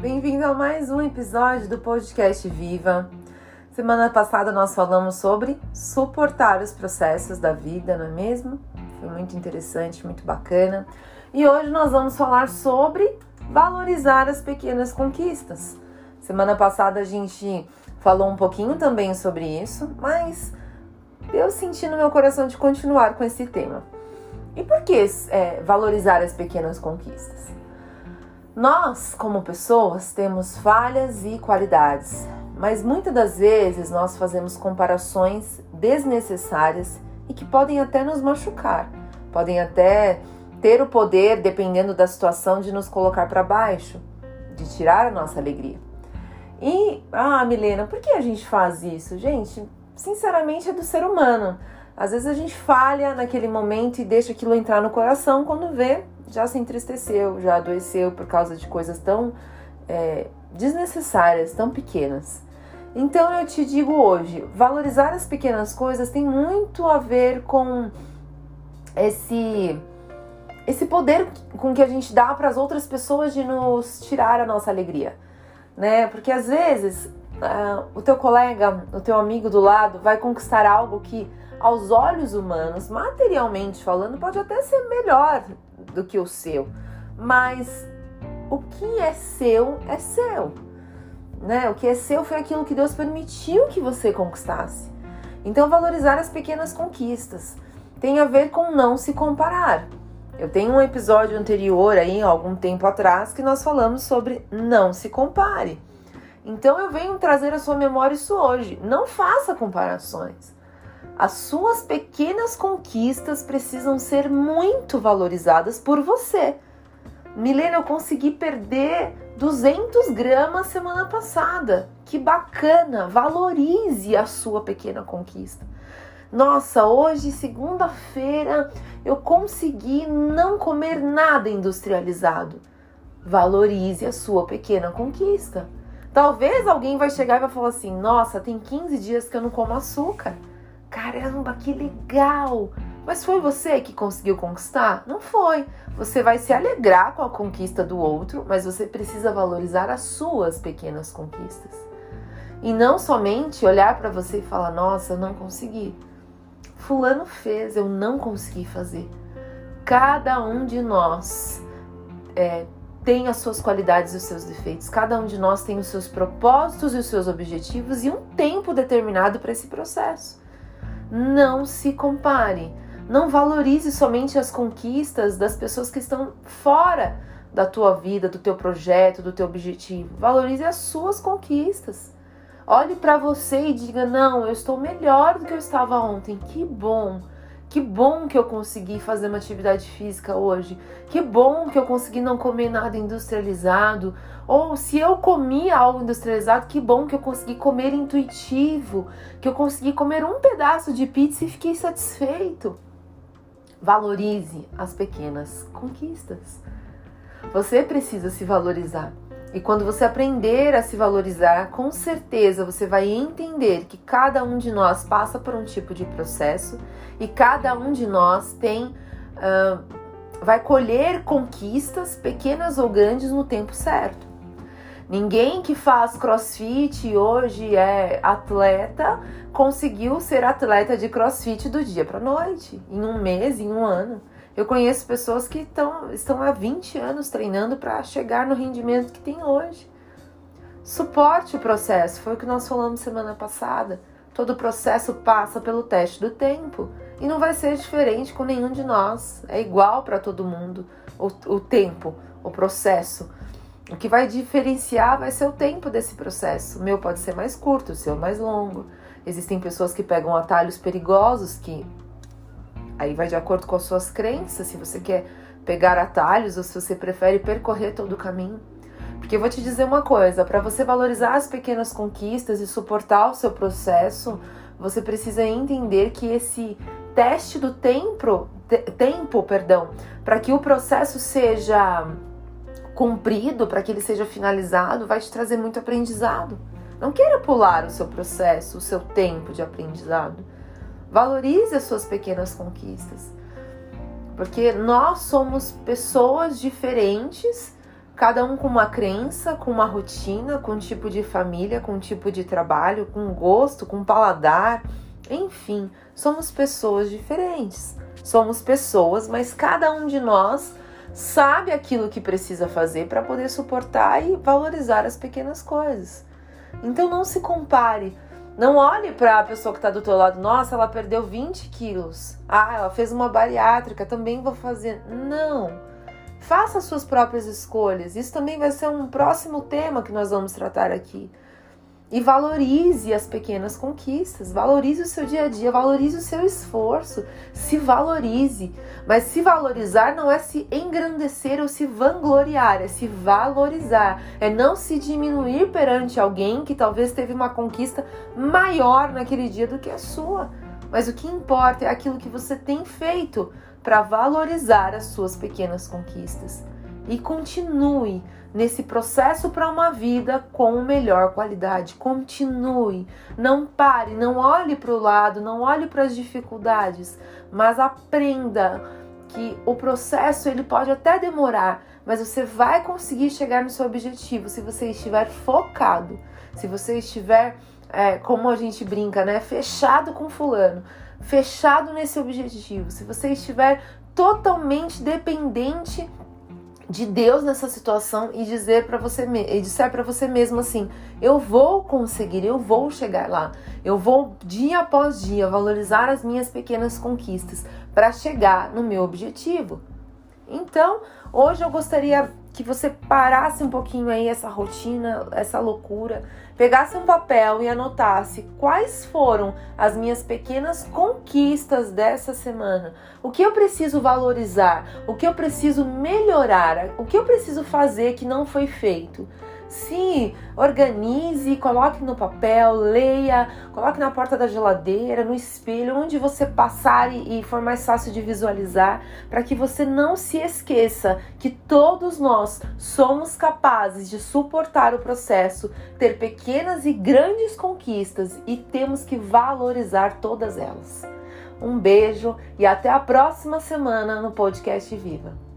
Bem-vindo a mais um episódio do podcast Viva. Semana passada nós falamos sobre suportar os processos da vida, não é mesmo? Foi muito interessante, muito bacana. E hoje nós vamos falar sobre valorizar as pequenas conquistas. Semana passada a gente falou um pouquinho também sobre isso, mas eu senti no meu coração de continuar com esse tema. E por que é, valorizar as pequenas conquistas? Nós, como pessoas, temos falhas e qualidades, mas muitas das vezes nós fazemos comparações desnecessárias e que podem até nos machucar, podem até ter o poder, dependendo da situação, de nos colocar para baixo, de tirar a nossa alegria. E, ah, Milena, por que a gente faz isso? Gente, sinceramente é do ser humano. Às vezes a gente falha naquele momento e deixa aquilo entrar no coração, quando vê, já se entristeceu, já adoeceu por causa de coisas tão é, desnecessárias, tão pequenas. Então eu te digo hoje, valorizar as pequenas coisas tem muito a ver com esse esse poder com que a gente dá para as outras pessoas de nos tirar a nossa alegria, né? Porque às vezes uh, o teu colega, o teu amigo do lado vai conquistar algo que aos olhos humanos, materialmente falando, pode até ser melhor do que o seu, mas o que é seu é seu né? O que é seu foi aquilo que Deus permitiu que você conquistasse. Então, valorizar as pequenas conquistas tem a ver com não se comparar. Eu tenho um episódio anterior aí, algum tempo atrás, que nós falamos sobre não se compare. Então eu venho trazer à sua memória isso hoje. Não faça comparações. As suas pequenas conquistas precisam ser muito valorizadas por você. Milena, eu consegui perder 200 gramas semana passada. Que bacana! Valorize a sua pequena conquista. Nossa, hoje, segunda-feira, eu consegui não comer nada industrializado. Valorize a sua pequena conquista. Talvez alguém vai chegar e vai falar assim: Nossa, tem 15 dias que eu não como açúcar. Caramba, que legal! Mas foi você que conseguiu conquistar? Não foi. Você vai se alegrar com a conquista do outro, mas você precisa valorizar as suas pequenas conquistas. E não somente olhar para você e falar: "Nossa, eu não consegui". Fulano fez, eu não consegui fazer. Cada um de nós é, tem as suas qualidades e os seus defeitos. Cada um de nós tem os seus propósitos e os seus objetivos e um tempo determinado para esse processo. Não se compare. Não valorize somente as conquistas das pessoas que estão fora da tua vida, do teu projeto, do teu objetivo. Valorize as suas conquistas. Olhe para você e diga: "Não, eu estou melhor do que eu estava ontem. Que bom. Que bom que eu consegui fazer uma atividade física hoje. Que bom que eu consegui não comer nada industrializado. Ou se eu comi algo industrializado, que bom que eu consegui comer intuitivo, que eu consegui comer um pedaço de pizza e fiquei satisfeito. Valorize as pequenas conquistas. Você precisa se valorizar. E quando você aprender a se valorizar, com certeza você vai entender que cada um de nós passa por um tipo de processo e cada um de nós tem. Uh, vai colher conquistas, pequenas ou grandes, no tempo certo. Ninguém que faz crossfit hoje é atleta conseguiu ser atleta de crossfit do dia para noite, em um mês, em um ano. Eu conheço pessoas que tão, estão há 20 anos treinando para chegar no rendimento que tem hoje. Suporte o processo, foi o que nós falamos semana passada. Todo processo passa pelo teste do tempo e não vai ser diferente com nenhum de nós. É igual para todo mundo o, o tempo, o processo. O que vai diferenciar vai ser o tempo desse processo. O meu pode ser mais curto, o seu mais longo. Existem pessoas que pegam atalhos perigosos que aí vai de acordo com as suas crenças, se você quer pegar atalhos ou se você prefere percorrer todo o caminho. Porque eu vou te dizer uma coisa, para você valorizar as pequenas conquistas e suportar o seu processo, você precisa entender que esse teste do tempo, tempo, perdão, para que o processo seja cumprido, para que ele seja finalizado, vai te trazer muito aprendizado. Não queira pular o seu processo, o seu tempo de aprendizado. Valorize as suas pequenas conquistas. Porque nós somos pessoas diferentes, cada um com uma crença, com uma rotina, com um tipo de família, com um tipo de trabalho, com gosto, com paladar, enfim, somos pessoas diferentes. Somos pessoas, mas cada um de nós sabe aquilo que precisa fazer para poder suportar e valorizar as pequenas coisas. Então não se compare. Não olhe para a pessoa que está do teu lado, nossa, ela perdeu 20 quilos. Ah, ela fez uma bariátrica, também vou fazer. Não. Faça as suas próprias escolhas. Isso também vai ser um próximo tema que nós vamos tratar aqui. E valorize as pequenas conquistas, valorize o seu dia a dia, valorize o seu esforço, se valorize. Mas se valorizar não é se engrandecer ou se vangloriar, é se valorizar, é não se diminuir perante alguém que talvez teve uma conquista maior naquele dia do que a sua. Mas o que importa é aquilo que você tem feito para valorizar as suas pequenas conquistas. E continue nesse processo para uma vida com melhor qualidade. Continue, não pare, não olhe para o lado, não olhe para as dificuldades, mas aprenda que o processo ele pode até demorar, mas você vai conseguir chegar no seu objetivo se você estiver focado, se você estiver, é, como a gente brinca, né, fechado com fulano, fechado nesse objetivo, se você estiver totalmente dependente de Deus nessa situação e dizer para você e disser para você mesmo assim: eu vou conseguir, eu vou chegar lá. Eu vou dia após dia valorizar as minhas pequenas conquistas para chegar no meu objetivo. Então, hoje eu gostaria que você parasse um pouquinho aí essa rotina, essa loucura, pegasse um papel e anotasse quais foram as minhas pequenas conquistas dessa semana. O que eu preciso valorizar, o que eu preciso melhorar, o que eu preciso fazer que não foi feito. Se organize, coloque no papel, leia, coloque na porta da geladeira, no espelho, onde você passar e for mais fácil de visualizar, para que você não se esqueça que todos nós somos capazes de suportar o processo, ter pequenas e grandes conquistas e temos que valorizar todas elas. Um beijo e até a próxima semana no podcast Viva.